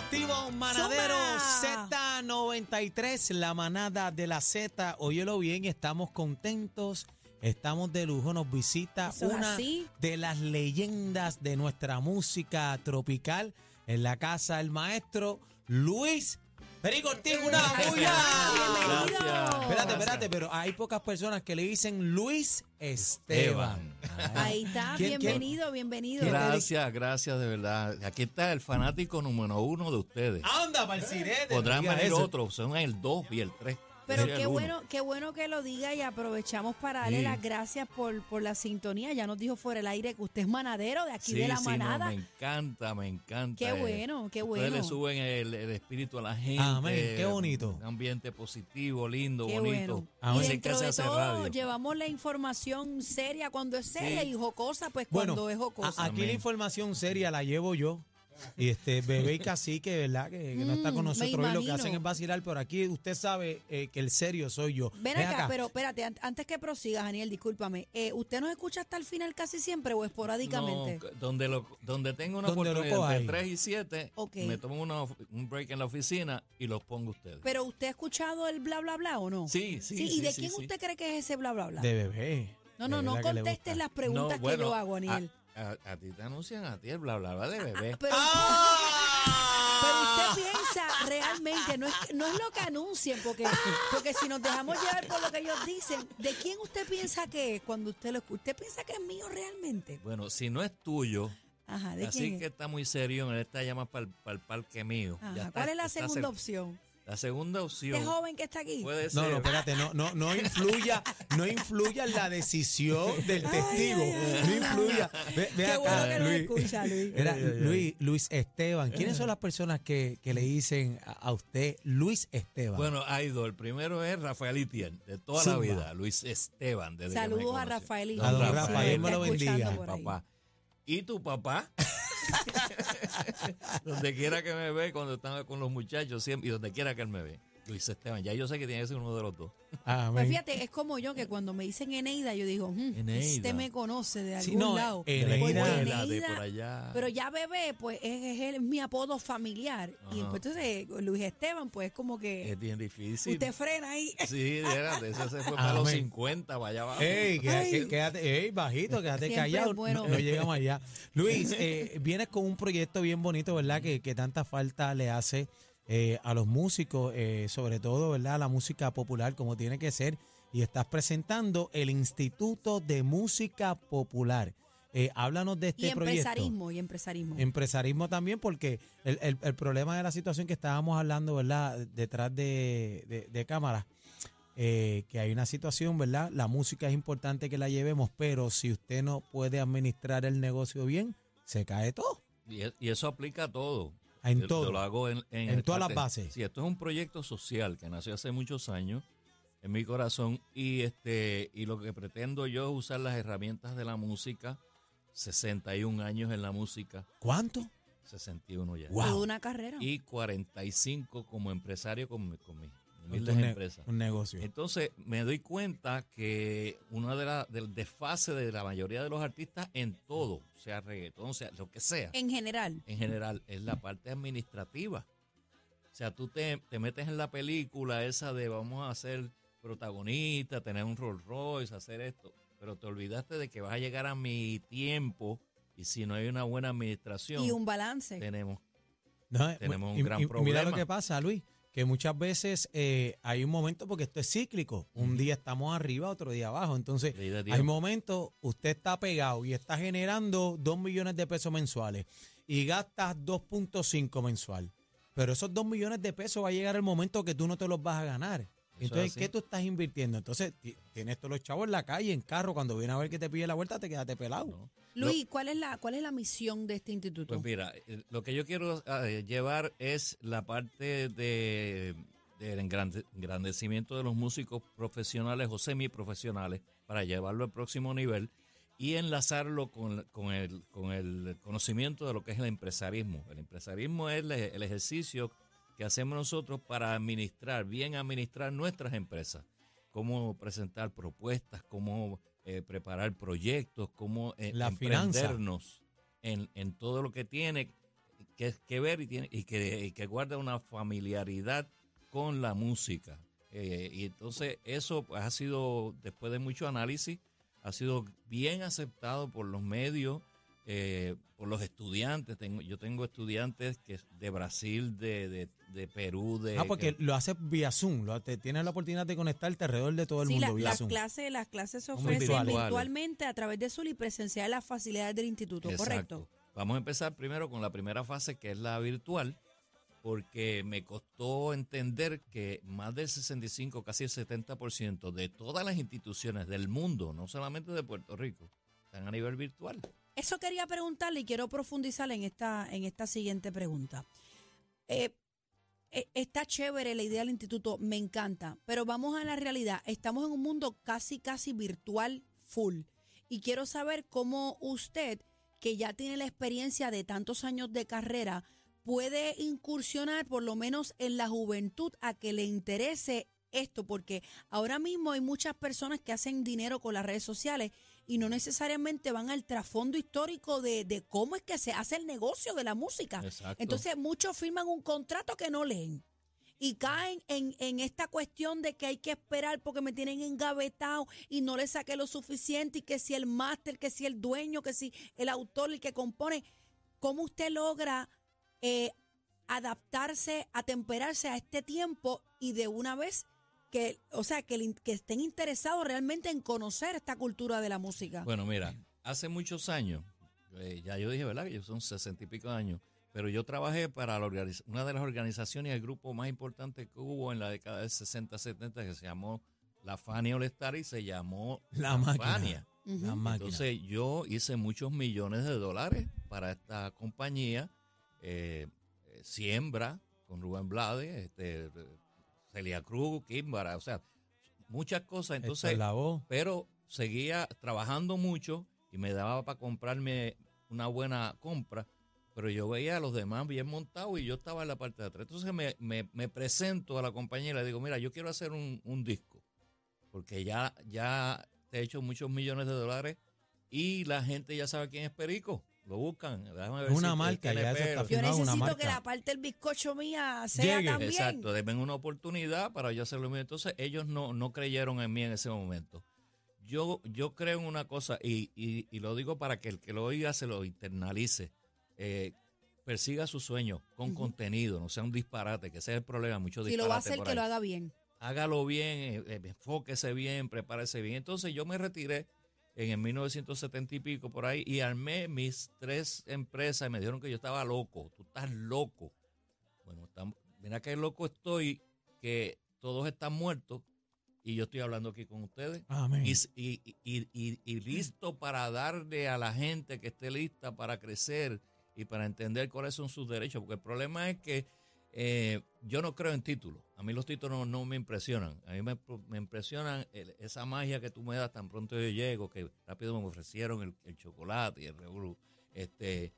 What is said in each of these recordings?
activo, manadero Zumba. Z93, la manada de la Z. Óyelo bien, estamos contentos, estamos de lujo. Nos visita Eso una así. de las leyendas de nuestra música tropical en la casa, el maestro Luis Perico Ortiz. ¡Una bulla! Bienvenido. Gracias. Espérate, espérate, pero hay pocas personas que le dicen Luis Esteban. Ahí está, ¿Quién- quién? bienvenido, bienvenido. Gracias, gracias de verdad. Aquí está el fanático número uno de ustedes. ¡Anda, para el sirete! Podrán venir otros, son el 2 y el 3. Pero qué bueno, qué bueno que lo diga y aprovechamos para darle Sí. las gracias por, por la sintonía. Ya nos dijo fuera el aire que usted es manadero de aquí Sí, de la sí, no, manada. me encanta, me encanta. Qué eh. bueno, qué Ustedes bueno. le suben el, el espíritu a la gente. Amén, qué bonito. Un ambiente positivo, lindo, Qué bonito. bueno. Amén. Y Así dentro se de hace todo, radio. llevamos la información seria cuando es seria Sí. y jocosa, pues Bueno, cuando es a- jocosa. aquí la información seria la llevo yo. Y este bebé y cacique, ¿verdad? Que, que no está con Mm, me nosotros hoy, lo que imagino. hacen es vacilar, pero aquí usted sabe eh, que el serio soy yo. Ven acá, pero espérate, an- antes que prosigas, Daniel, discúlpame. Eh, ¿Usted nos escucha hasta el final casi siempre o esporádicamente? No, donde, lo, donde tengo una Donde lo oportunidad coja entre ahí. 3 y 7, Ok. me tomo una of- un break en la oficina y los pongo ustedes. Pero ¿usted ha escuchado el bla, bla, bla o no? Sí, sí, ¿Y sí, de sí, quién sí. usted cree que es ese bla, bla, bla? De bebé. no, no, de no verdad que le contestes gusta. las preguntas No, bueno, que yo hago, Daniel. A, ti te anuncian a ti el bla bla bla de bebé. Pero, ¡Ah! pero usted piensa realmente, no es, que- no es lo que anuncien, porque, porque si nos dejamos llevar por lo que ellos dicen, ¿de quién usted piensa que es cuando usted lo escucha? ¿Usted piensa que es mío realmente? Bueno, si no es tuyo, Ajá, ¿de así quién que es? está muy serio, él está llamado para el, parque mío. Ajá, Ya está- ¿Cuál es la segunda opción? La segunda opción ¿Este joven que está aquí? puede No, ser. no, espérate, no, no, no influya, no influya en la decisión del testigo. No influya. Ve, ve Qué acá, bueno que nos Luis. escucha, Luis. Era Luis, Luis Esteban. ¿Quiénes son las personas que, que le dicen a, usted Luis Esteban? Bueno, hay dos. El primero es Rafael Itiel, de toda Zumba. la vida. Luis Esteban. Desde que me Saludos a. Rafael y A don Rafael, me lo bendiga. papá. ¿Y tu papá? donde quiera que me ve, cuando estaba con los muchachos, siempre, y donde quiera que él me ve. Luis Esteban, ya yo sé que tiene que ser uno de los dos. Amén. Pues fíjate, es como yo que cuando me dicen Eneida, yo digo, "Hmm, Eneida. este me conoce de algún Sí, no, lado. Eneida. Venezuela, de Eneida- por allá. Pero ya bebé, pues es, es el- mi apodo familiar. Y Ajá. pues, entonces Luis Esteban, pues es como que es bien difícil. usted frena ahí. Sí, fíjate, ese se fue para los Amén. 50, para allá abajo. Ey, quédate, Ay. quédate, ey, bajito, quédate Siempre callado. es bueno. No, no llegamos allá. Luis, eh, vienes con un proyecto bien bonito, ¿verdad? Que, que tanta falta le hace eh, a los músicos, eh, sobre todo, ¿verdad? La música popular, como tiene que ser. Y estás presentando el Instituto de Música Popular. Eh, háblanos de este y proyecto. empresarismo, y empresarismo. Empresarismo también, porque el, el- el problema de la situación que estábamos hablando, ¿verdad? Detrás de, de, de cámara, eh, que hay una situación, ¿verdad? La música es importante que la llevemos, pero si usted no puede administrar el negocio bien, se cae todo. Y, y eso aplica a todo. En Yo- todo. Yo lo hago en, en, En todas las bases. Sí, esto es un proyecto social que nació hace muchos años en mi corazón y este y lo que pretendo yo es usar las herramientas de la música, 61 años en la música, ¿Cuánto? 61 ya. Wow. Toda una carrera. Y 45 como empresario con, mi- con Un, ne- empresas. un negocio. Entonces me doy cuenta que una de las del desfase de la mayoría de los artistas en todo, sea reggaetón, sea lo que sea, en general. en general, es la parte administrativa. O sea, tú te, te metes en la película esa de vamos a ser protagonista, tener un Rolls Royce, hacer esto, pero te olvidaste de que vas a llegar a mi tiempo y si no hay una buena administración, Y un balance. tenemos No, tenemos un y- gran y- y Mira lo problema. que pasa, Luis, que muchas veces eh, hay un momento, porque esto es cíclico, un día estamos arriba, otro día abajo, entonces hay momentos, usted está pegado y está generando 2 millones de pesos mensuales y gastas 2.5 mensual, pero esos 2 millones de pesos va a llegar el momento que tú no te los vas a ganar. Es Entonces. ¿qué tú estás invirtiendo? Entonces, ti- tienes todos los chavos en la calle, en carro, cuando viene a ver que te pide la vuelta, te quedaste pelado. ¿no? Luis, ¿cuál es la cuál es la misión de este instituto? Pues mira, eh, lo que yo quiero eh, llevar es la parte de del engrande- engrandecimiento de los músicos profesionales o semiprofesionales para llevarlo al próximo nivel y enlazarlo con, con el, con el conocimiento de lo que es el empresarismo. El empresarismo es el, el ejercicio que hacemos nosotros para administrar, bien administrar nuestras empresas. Cómo presentar propuestas, cómo eh, preparar proyectos, cómo eh, La emprendernos en, en todo lo que tiene que, que ver y, tiene, y, que, y que guarda una familiaridad con la música. Eh, y entonces eso pues, ha sido, después de mucho análisis, ha sido bien aceptado por los medios, eh, por los estudiantes. Tengo, yo tengo estudiantes que de Brasil, de, de, de Perú, de... Ah, porque lo hace vía Zoom. Lo, te, tienes la oportunidad de conectarte alrededor de todo el Sí, mundo la- vía las, Zoom. clases, las clases se ofrecen virtuales. virtualmente a través de Zoom y presencial en las facilidades del instituto, ¿correcto? Vamos a empezar primero con la primera fase que es la virtual, porque me costó entender que más del 65, casi el 70% de todas las instituciones del mundo, no solamente de Puerto Rico, están a nivel virtual. Eso quería preguntarle y quiero profundizar en esta, en esta siguiente pregunta. Eh, eh, está chévere la idea del instituto, me encanta, pero vamos a la realidad. Estamos en un mundo casi, casi virtual full. Y quiero saber cómo usted, que ya tiene la experiencia de tantos años de carrera, puede incursionar por lo menos en la juventud a que le interese esto, porque ahora mismo hay muchas personas que hacen dinero con las redes sociales y no necesariamente van al trasfondo histórico de, de cómo es que se hace el negocio de la música. Exacto. Entonces muchos firman un contrato que no leen y caen en, en esta cuestión de que hay que esperar porque me tienen engavetado y no le saqué lo suficiente y que si el máster, que si el dueño, que si el autor, el que compone, ¿cómo usted logra eh, adaptarse, atemperarse a este tiempo y de una vez que, o sea, que, que estén interesados realmente en conocer esta cultura de la música? Bueno, mira, hace muchos años, eh, ya yo dije, ¿verdad? Que yo son sesenta y pico de años, pero yo trabajé para la una de las organizaciones y el grupo más importante que hubo en la década de 60, 70, que se llamó la Fania All Star y se llamó La máquina. Fania. Ujú. La máquina. Entonces yo hice muchos millones de dólares para esta compañía, eh, eh, Siembra, con Rubén Blades, este, Celia Cruz, Kimbara, o sea, muchas cosas. Entonces, es la voz. pero seguía trabajando mucho y me daba para comprarme una buena compra, pero yo veía a los demás bien montados y yo estaba en la parte de atrás. Entonces me, me- me presento a la compañía y le digo, mira, yo quiero hacer un, un disco, porque ya, ya te he hecho muchos millones de dólares y la gente ya sabe quién es Perico. Lo buscan. Déjame ver Es una si marca, ya eso está Yo una necesito que la parte del bizcocho mía sea Llegue. también. Exacto, denme una oportunidad para yo hacerlo bien. Entonces ellos no, no creyeron en mí en ese momento. Yo, yo creo en una cosa y, y- y lo digo para que el que lo oiga se lo internalice. Eh, persiga sus sueños con contenido, no sea un disparate, que ese es el problema, muchos Si lo va a hacer, que lo haga bien. Hágalo bien, eh, eh, enfóquese bien, prepárese bien. Entonces yo me retiré en el 1970 y pico por ahí y armé mis tres empresas y me dijeron que yo estaba loco. Tú estás loco. Bueno, mira qué loco estoy, que todos están muertos y yo estoy hablando aquí con ustedes. Amén. Y- y- y- y listo para darle a la gente que esté lista para crecer y para entender cuáles son sus derechos. Porque el problema es que eh, yo no creo en títulos. A mí los títulos no, no me impresionan. A mí me, me impresionan el- esa magia que tú me das tan pronto yo llego, que rápido me ofrecieron el, el chocolate y el revolú. Este,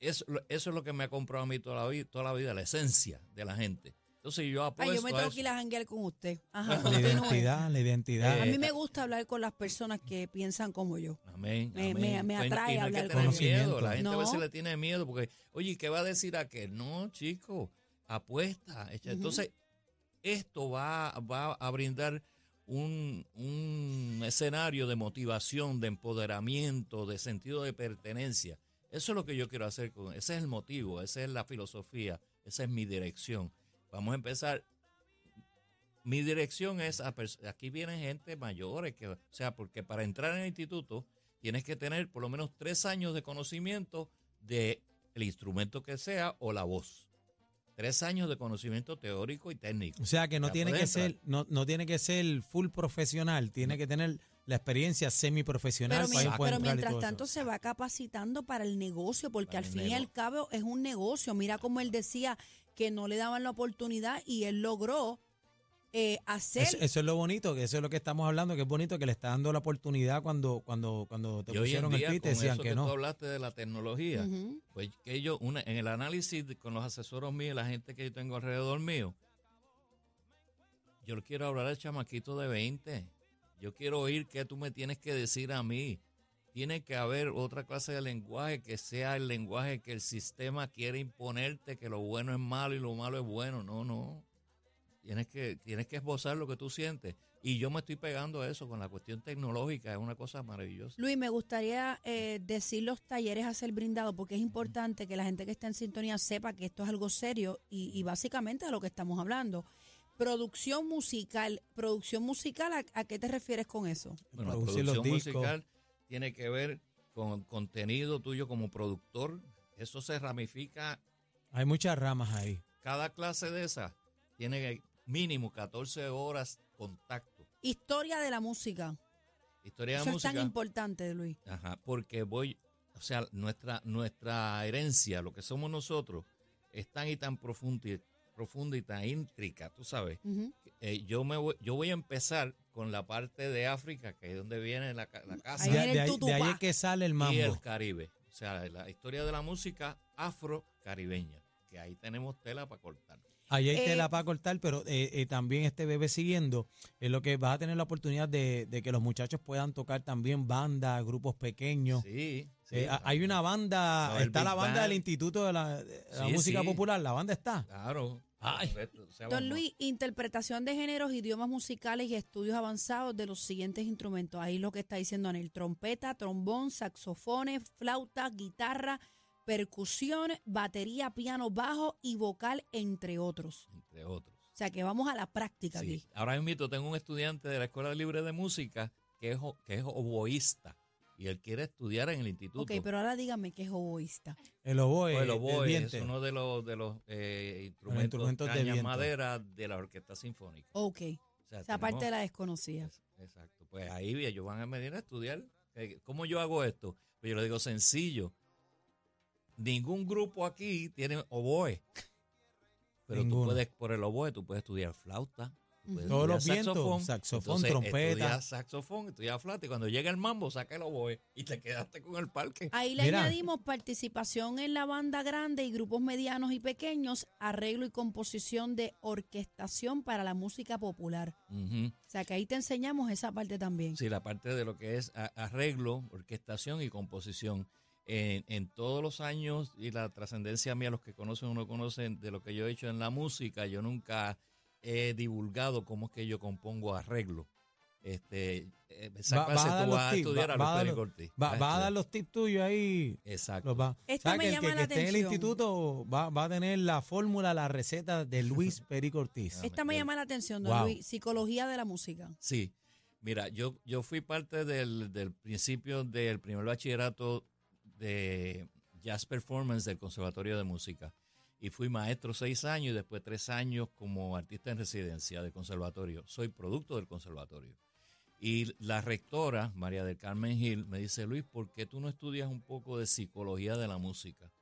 eso, eso es lo que me ha comprado a mí toda la, vida, toda la vida, la esencia de la gente. Entonces yo Ay, apuesto yo me a tengo eso. que ir a janguear con usted. Ajá, La identidad, la identidad. A mí me gusta hablar con las personas que piensan como yo. Amén. Me- amén. me- me atrae y no hay hablar que con tener miedo. La gente a No. veces le tiene miedo porque, oye, ¿qué va a decir aquel? No, chico, apuesta. echa- Ujú. Entonces, esto va, va a brindar un, un escenario de motivación, de empoderamiento, de sentido de pertenencia. Eso es lo que yo quiero hacer con, ese es el motivo, esa es la filosofía, esa es mi dirección. Vamos a empezar. Mi dirección es, a aquí vienen gente mayores, que, o sea, porque para entrar en el instituto tienes que tener por lo menos tres años de conocimiento de el instrumento que sea o la voz. Tres años de conocimiento teórico y técnico. O sea que no Ya tiene que ser, no, no tiene que ser full profesional, tiene que tener la experiencia semiprofesional Pero, para mi- pero mientras eso. tanto se va capacitando para el negocio, porque Para al fin y al cabo es un negocio. Mira cómo él decía que no le daban la oportunidad y él logró eh, hacer. Eso, eso es lo bonito, que eso es lo que estamos hablando, que es bonito que le está dando la oportunidad cuando cuando cuando te Y pusieron el tweet decían eso que que no. tú hablaste de la tecnología, pues que ellos, una, en el análisis de- con los asesoros míos, la gente que yo tengo alrededor mío, yo le quiero hablar al chamaquito de 20. Yo quiero oír qué tú me tienes que decir a mí. tiene que haber otra clase de lenguaje que sea el lenguaje que el sistema quiere imponerte, que lo bueno es malo y lo malo es bueno. No, no. Tienes que, tienes que esbozar lo que tú sientes. Y yo me estoy pegando a eso con la cuestión tecnológica, es una cosa maravillosa. Luis, me gustaría eh, decir los talleres a ser brindado porque es importante que la gente que está en sintonía sepa que esto es algo serio y, y básicamente de lo que estamos hablando. Producción musical, producción musical, ¿a, a qué te refieres con eso? Bueno, la los producción discos. musical tiene que ver con contenido tuyo como productor. Eso se ramifica. Hay muchas ramas ahí. Cada clase de esas tiene mínimo 14 horas contacto. Historia de la música. Historia Eso de es música. tan importante, Luis. Ajá, porque voy, o sea, nuestra, nuestra herencia, lo que somos nosotros, es tan y tan profunda y, profunda y tan íntrica, tú sabes. Eh, yo, me voy, yo voy a empezar con la parte de África, que es donde viene la, ca- la casa. Ahí De, viene de ahí, de ahí es que sale el y mambo. el Caribe. O sea, la historia de la música afro-caribeña, que ahí tenemos tela para cortar. Ahí hay Eh, tela para cortar, pero eh, eh, también este bebé siguiendo, es lo que vas a tener la oportunidad de, de que los muchachos puedan tocar también bandas, grupos pequeños. Sí, sí. Eh, hay una banda, No, está la banda Band. del Instituto de la, de la Sí, Música sí. Popular, la banda está. Claro. Ay. Don Luis, interpretación de géneros, idiomas musicales y estudios avanzados de los siguientes instrumentos. Ahí lo que está diciendo Anel. Trompeta, trombón, saxofones, flauta, guitarra, percusión, batería, piano, bajo y vocal, entre otros. Entre otros. O sea que vamos a la práctica Sí. aquí. Ahora mismo tengo un estudiante de la Escuela Libre de Música que es, que es oboísta y él quiere estudiar en el instituto. Ok, pero ahora dígame que es oboísta. El oboe, Pues el el oboe es uno de los, de los eh, instrumentos, instrumentos de caña madera de la orquesta sinfónica. Ok. O sea, Esa parte tenemos- la desconocía. Es- Exacto. Pues ahí ellos van a venir a estudiar. Eh, ¿Cómo yo hago esto? Pues yo le digo sencillo. Ningún grupo aquí tiene oboe. Pero Ninguno. tú puedes, por el oboe, tú puedes estudiar flauta. tú puedes Todos los estudiar vientos, saxofón, Entonces, trompeta. Estudias saxofón, estudias flauta y cuando llega el mambo, saca el oboe y te quedaste con el parque. Ahí le Mira. añadimos participación en la banda grande y grupos medianos y pequeños, arreglo y composición de orquestación para la música popular. O sea que ahí te enseñamos esa parte también. Sí, la parte de lo que es arreglo, orquestación y composición. En, en todos los años y la trascendencia mía, los que conocen o no conocen de lo que yo he hecho en la música, yo nunca he divulgado cómo es que yo compongo arreglo. Este, eh, esa Va- clase va a dar tú los vas a tips, estudiar va- a Pérez los- Cortés. Va, a dar los tips tuyos ahí. Exacto. Va. Esto ¿Sabes me que llama que, la que esté en el atención. instituto va, va a tener la fórmula, la receta de Luis Ortiz. Ah, Esta me llama la atención, don Wow. Luis. Psicología de la música. Sí, mira, yo, yo fui parte del, del principio del primer bachillerato de Jazz Performance del Conservatorio de Música. Y fui maestro seis años y después tres años como artista en residencia del conservatorio. Soy producto del conservatorio. Y la rectora, María del Carmen Gil, me dice, Luis, ¿por qué tú no estudias un poco de psicología de la música?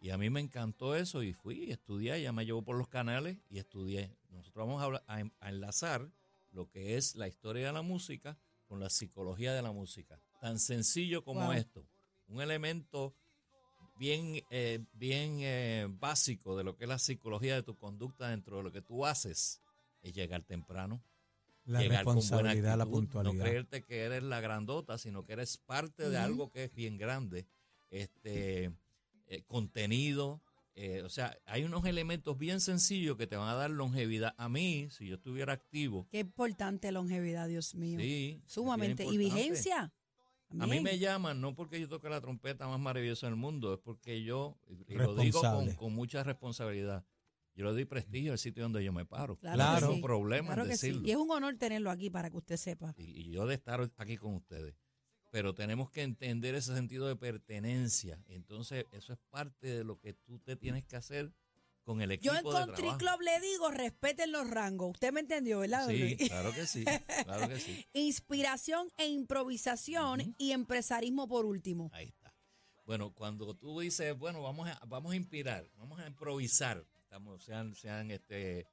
Y a mí me encantó eso y fui, y estudié, ella me llevó por los canales y estudié. Nosotros vamos a, hablar- a, a enlazar lo que es la historia de la música con la psicología de la música. Tan sencillo como Wow. esto. Un elemento bien, eh, bien eh, básico de lo que es la psicología de tu conducta dentro de lo que tú haces es llegar temprano, La llegar con buena responsabilidad, la puntualidad. No creerte que eres la grandota, sino que eres parte de algo que es bien grande. Este eh, contenido. eh, o sea, hay unos elementos bien sencillos que te van a dar longevidad. A mí, si yo estuviera activo, Qué importante longevidad, Dios mío. sí, Sumamente. Y importante. A mí me llaman no porque yo toque la trompeta más maravillosa del mundo, es porque yo, y lo digo con, con mucha responsabilidad, yo le doy prestigio al sitio donde yo me paro. Claro, No sí. problema Claro en que sí. decirlo. Y es un honor tenerlo aquí para que usted sepa. y, y yo de estar aquí con ustedes. Pero tenemos que entender ese sentido de pertenencia. Entonces, eso es parte de lo que tú te tienes que hacer con el equipo Yo en de Country trabajo. Club le digo, respeten los rangos. Usted me entendió, ¿verdad, don Sí, Luis? claro que sí, claro que sí. Inspiración e improvisación Ujú. y empresarismo por último. Ahí está. Bueno, cuando tú dices, bueno, vamos a, vamos a inspirar, vamos a improvisar, estamos, sean, sean este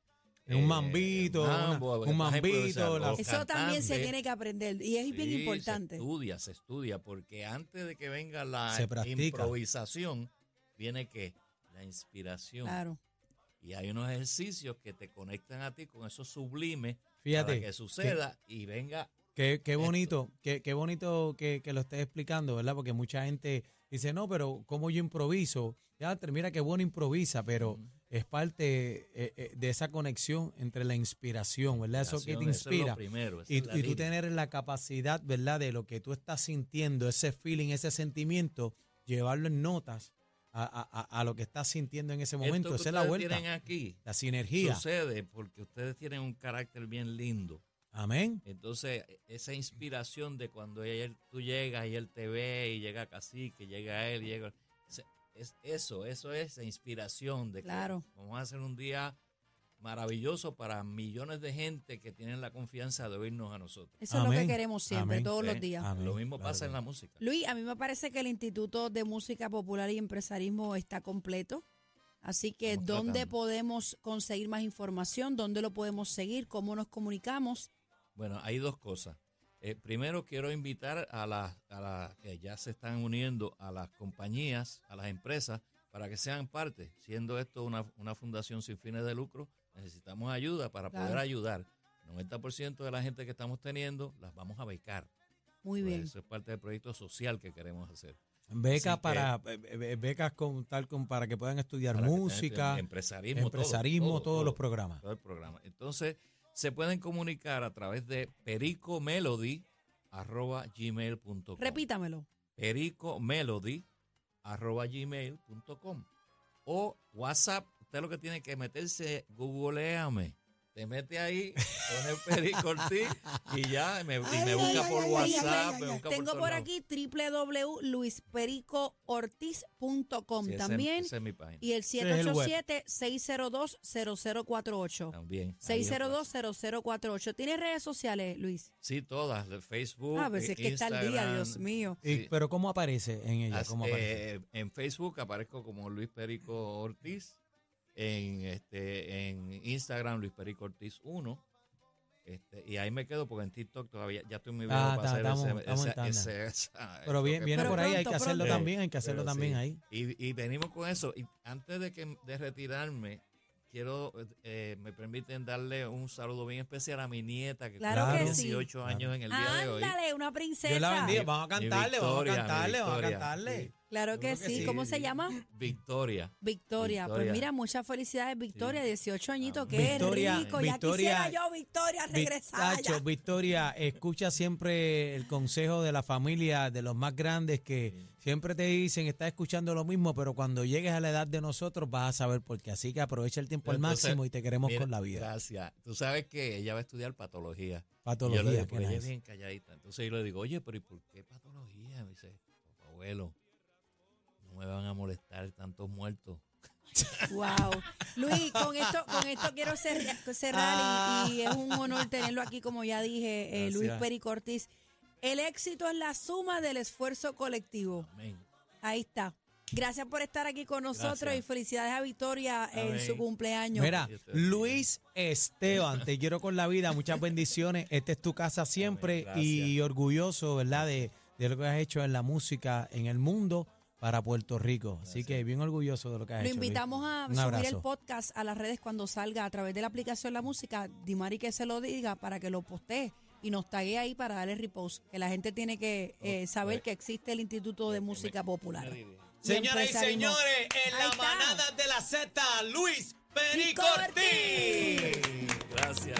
Un mambito, mambo, una- un vas a improvisar, mambito, la- Eso también se tiene que aprender y es bien Sí, importante. Se estudia, se estudia, porque antes de que venga la Se practica. improvisación, viene que la inspiración. Claro. Y hay unos ejercicios que te conectan a ti con eso sublime Fíjate, para que suceda y venga que Qué, qué bonito, qué, qué bonito que, que lo estés explicando, ¿verdad? Porque mucha gente dice, no, pero ¿cómo yo improviso? Ya, mira qué bueno improvisa, pero es parte eh, eh, de esa conexión entre la inspiración, ¿verdad? Eso que te Eso es lo inspira. primero, Y, y tú tener la capacidad, ¿verdad? De lo que tú estás sintiendo, ese feeling, ese sentimiento, llevarlo en notas a, a- a- a lo que estás sintiendo en ese momento. Esto que Esa es la vuelta, tienen aquí la sinergia. sucede porque ustedes tienen un carácter bien lindo. Amén. Entonces, esa inspiración de cuando él- tú llegas y él te ve y llega Cacique, llega él, llega... Es eso, eso es la inspiración de que Claro. vamos a hacer un día maravilloso para millones de gente que tienen la confianza de oírnos a nosotros. Eso es lo que queremos siempre, Amén. todos los días. Amén. Lo mismo Claro pasa en la música. Luis, a mí me parece que el Instituto de Música Popular y Empresarismo está completo. Así que, Estamos ¿dónde tratando. podemos conseguir más información? ¿Dónde lo podemos seguir? ¿Cómo nos comunicamos? Bueno, hay dos cosas. Eh, primero quiero invitar a las a las que ya se están uniendo a las compañías, a las empresas, para que sean parte. Siendo esto una, una fundación sin fines de lucro, necesitamos ayuda para Claro. poder ayudar. 90% de la gente que estamos teniendo las vamos a becar. Muy Pues bien. Eso es parte del proyecto social que queremos hacer. Becas Así que- para eh, eh, becas con tal con para que puedan estudiar Para música, empresarismo, todo, empresarismo, todo, todos todo. los programas. todo el programa. Entonces, se pueden comunicar a través de pericomelody.gmail.com. Repítamelo. pericomelody.gmail.com o WhatsApp. Usted lo que tiene que meterse, googleame. Te mete ahí, pone Perico Ortiz y ya, me, y me Ay, busca ay, por ay, ay, WhatsApp. ay, me busca Tengo por aquí www.luispericoortiz.com Sí, ese- también. esa es mi página. Y el es el web. 787-602-0048. También. ahí 602-0048. ¿Tienes redes sociales, Luis? Sí, todas, de Facebook. Ah, pues es que está al día. Dios mío. Y- Sí. pero ¿cómo aparece en ella? As- ¿Cómo aparece? eh, en Facebook aparezco como Luis Perico Ortiz. En este en Instagram Luis Perico Ortiz 1. Este, y ahí me quedo porque en TikTok todavía ya estoy muy viejo Ah, para está- hacer estamos- ese- estamos pero bien, viene Pero por ahí, hay que hacerlo pronto. también, hay que hacerlo Pero también sí. ahí. Y, y venimos con eso. Y antes de que de retirarme, quiero, eh, me permiten darle un saludo bien especial a mi nieta que Claro sí. 18 años en el día de hoy. Ándale, una princesa. Dios la bendiga, vamos a cantarle, vamos a cantarle, vamos a cantarle. Claro que sí. sí, ¿Cómo se sí. llama? Victoria. Victoria. Pues mira, muchas felicidades, Victoria, 18 añitos. Amén. Qué Victoria, rico. Victoria, ya quisiera yo, Victoria, regresar Tacho. Victoria, escucha siempre el consejo de la familia, de los más grandes que siempre te dicen, estás escuchando lo mismo, pero cuando llegues a la edad de nosotros vas a saber por qué. Así que aprovecha el tiempo al máximo y te queremos Mira, con la vida. Gracias. Tú sabes que ella va a estudiar patología. Y yo le Patología, digo, ella es bien calladita. Entonces yo le digo, oye, pero ¿y por qué patología? Me dice, abuelo, no me van a molestar tantos muertos. Wow. Luis, con esto, con esto quiero cer- cerrar y, y es un honor tenerlo aquí, como ya dije, eh, Luis Gracias. Perico Ortiz. El éxito es la suma del esfuerzo colectivo. Amén. Ahí está. Gracias por estar aquí con nosotros Gracias. y felicidades a Victoria en su cumpleaños. Mira. Luis Esteban, te quiero con la vida, muchas bendiciones. Esta es tu casa siempre y orgulloso, ¿verdad? De, de lo que has hecho en la música en el mundo para Puerto Rico. Así que bien orgulloso de lo que has Lo hecho. Luis. invitamos a Un subir abrazo. el podcast a las redes cuando salga a través de la aplicación La Música. Dimari que se lo diga para que lo postee y nos tague ahí para darle repost. Que la gente tiene que eh, saber que existe el Instituto de Música Popular. Señoras y señores, en la manada de la Z, Luis Perico Ortiz. Gracias.